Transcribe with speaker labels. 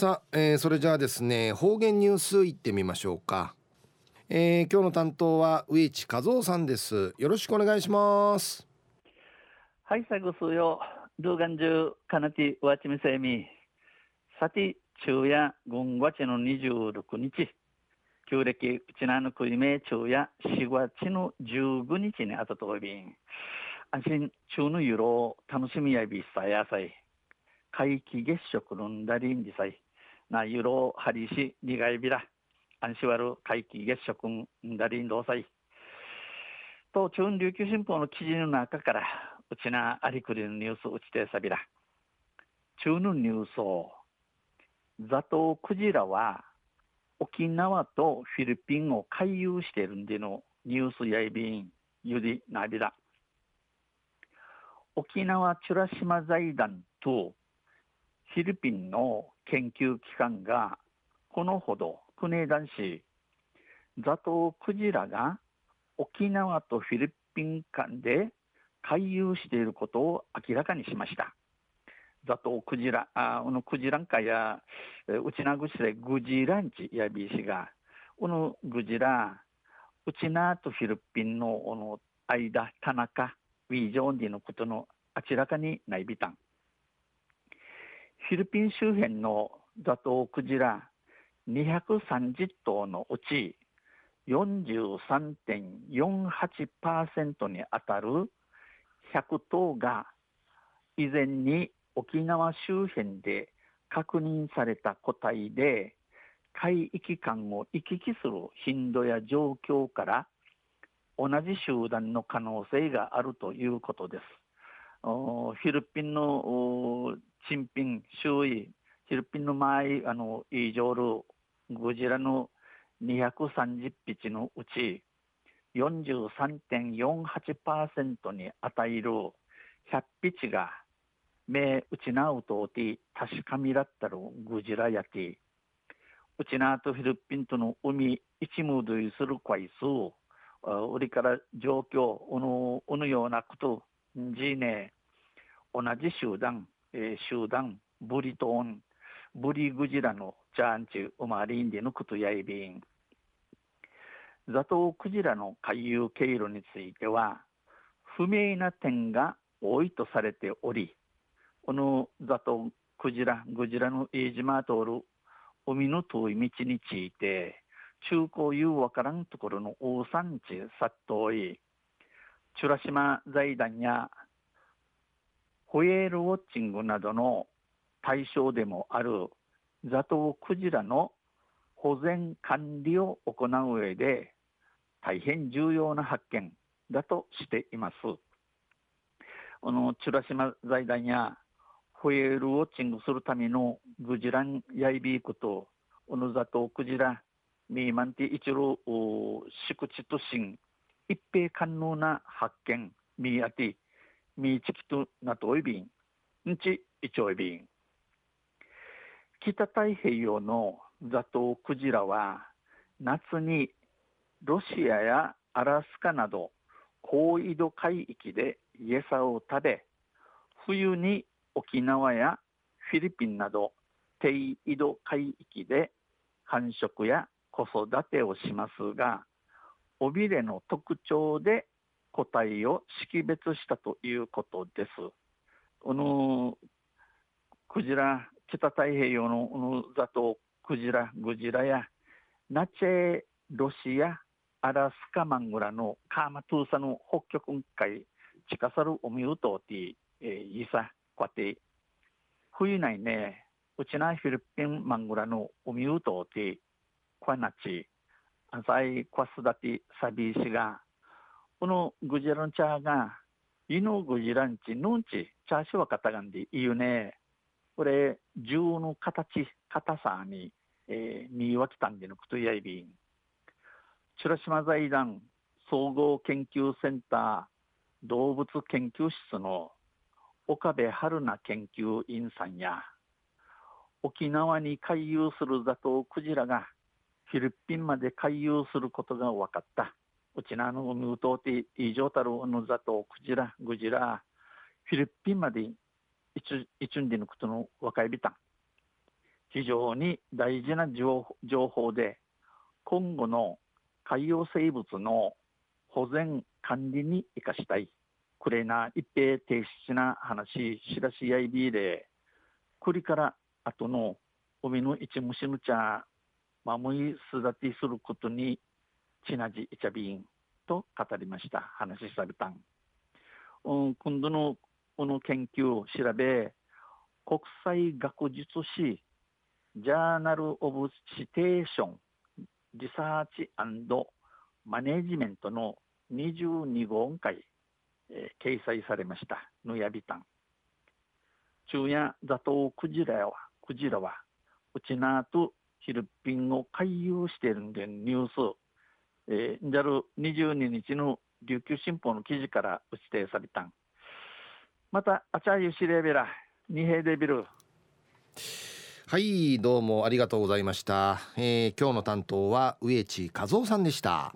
Speaker 1: さあ、えー、それじゃあですね方言ニュースいってみましょうか、えー、今日の担当は植地和夫さんです。よろしくお願いします。
Speaker 2: はい最後数よ動画中かなてわちみせみ。さて昼夜軍月の26日。旧暦うちなのくいめ昼夜4月の15日にあたとびん。安心中のユロ楽しみやびさやさい。皆既月食のんだりんじさい。なユロハリシリガイビラ安心わる皆既月食んだりんどうさい。と中琉球新報の記事の中からうちなありくりのニュースうちてさびら。中のニュースをザトウクジラは沖縄とフィリピンを回遊しているんでのニュースやいびんゆりなびら。沖縄美ら島財団とフィリピンの研究機関がこのほど国枝市ザトウクジラが沖縄とフィリピン間で回遊していることを明らかにしました。ザトウクジラ、あのクジランカや、うちなぐしでグジランチやびしが、このグジラ、うちなとフィリピンのの間、田中、ウィジョンディのことの明らかにないびたん。フィリピン周辺のザトウクジラ230頭のうち43.48%に当たる100頭が以前に沖縄周辺で確認された個体で海域間を行き来する頻度や状況から同じ集団の可能性があるということです。フィリピンの珍品周囲、フィリピンの前、あの、イージョール、ゴジラの230匹のうち、43.48%に値る100匹が、目打ちなうとおて、確かみらったるグジラやて、うちなとフィリピンとの海、一無類する回数、売りから状況、おの、おのようなこと、じいね、同じ集団、えー、集団、ブリトーン、ブリグジラのジャーンチュ、ウマリンディのクトヤイビン。ザトウクジラの回遊経路については、不明な点が多いとされており、このザトウクジラ、グジラの飯島通る海の遠い道について、中高いうわからんところの大産地殺到い、チュラ島財団やホエールウォッチングなどの対象でもあるザトウクジラの保全管理を行う上で大変重要な発見だとしています。このチュラ島財団やホエールウォッチングするためのグジランヤイビークとオヌザトウクジラミーマンティ一路宿地都心一平可能な発見ミーアティミーチキトナトイビン、ンチイチョイビン。北太平洋のザトウクジラは夏にロシアやアラスカなど高緯度海域で餌を食べ冬に沖縄やフィリピンなど低緯度海域で繁殖や子育てをしますが尾びれの特徴で個体を識別したということです。このクジラ、北太平洋のこのザトウクジラ、グジラやナチェロシア、アラスカマングラのカーマトゥーサの北極海、近さるおみうとうて、えー、いさ、こて、冬内ね、うちなフィリピンマングラのおみうとうて、こなち、あさいこすだてさびしが、このグジランチャーが、イノグジランチ、ヌンチ、チャーシュワカタガンで言うね。これ、銃の形、硬さに、えー、見分けたんでのくとやいびん。チュラ島財団総合研究センター動物研究室の岡部春菜研究員さんや、沖縄に回遊するザトウクジラがフィリピンまで回遊することが分かった。うちなの海うとうていじょうたるのざとクジラグジラフィリピンまでいついつんでぬくとの若いびたん。非常に大事な情報で今後の海洋生物の保全管理に生かしたい。これな一平停止な話しらしやいびでこれから後の海の一虫の茶まむいすだてすることにちなじいちゃびんと語りました。話しされたん、うん、今度のこの研究を調べ国際学術誌ジャーナル・オブ・シテーションリサーチマネジメントの22号回、えー、掲載されました。ぬやびたん。昼夜ザトウクジラはクジラはうちなとフィリピンを回遊しているんでニュース、えー、JAL22 日の琉球新報の記事から指定されたん。またあちゃゆしれべら二平デビル。
Speaker 1: はいどうもありがとうございました、えー、今日の担当は植地和夫さんでした。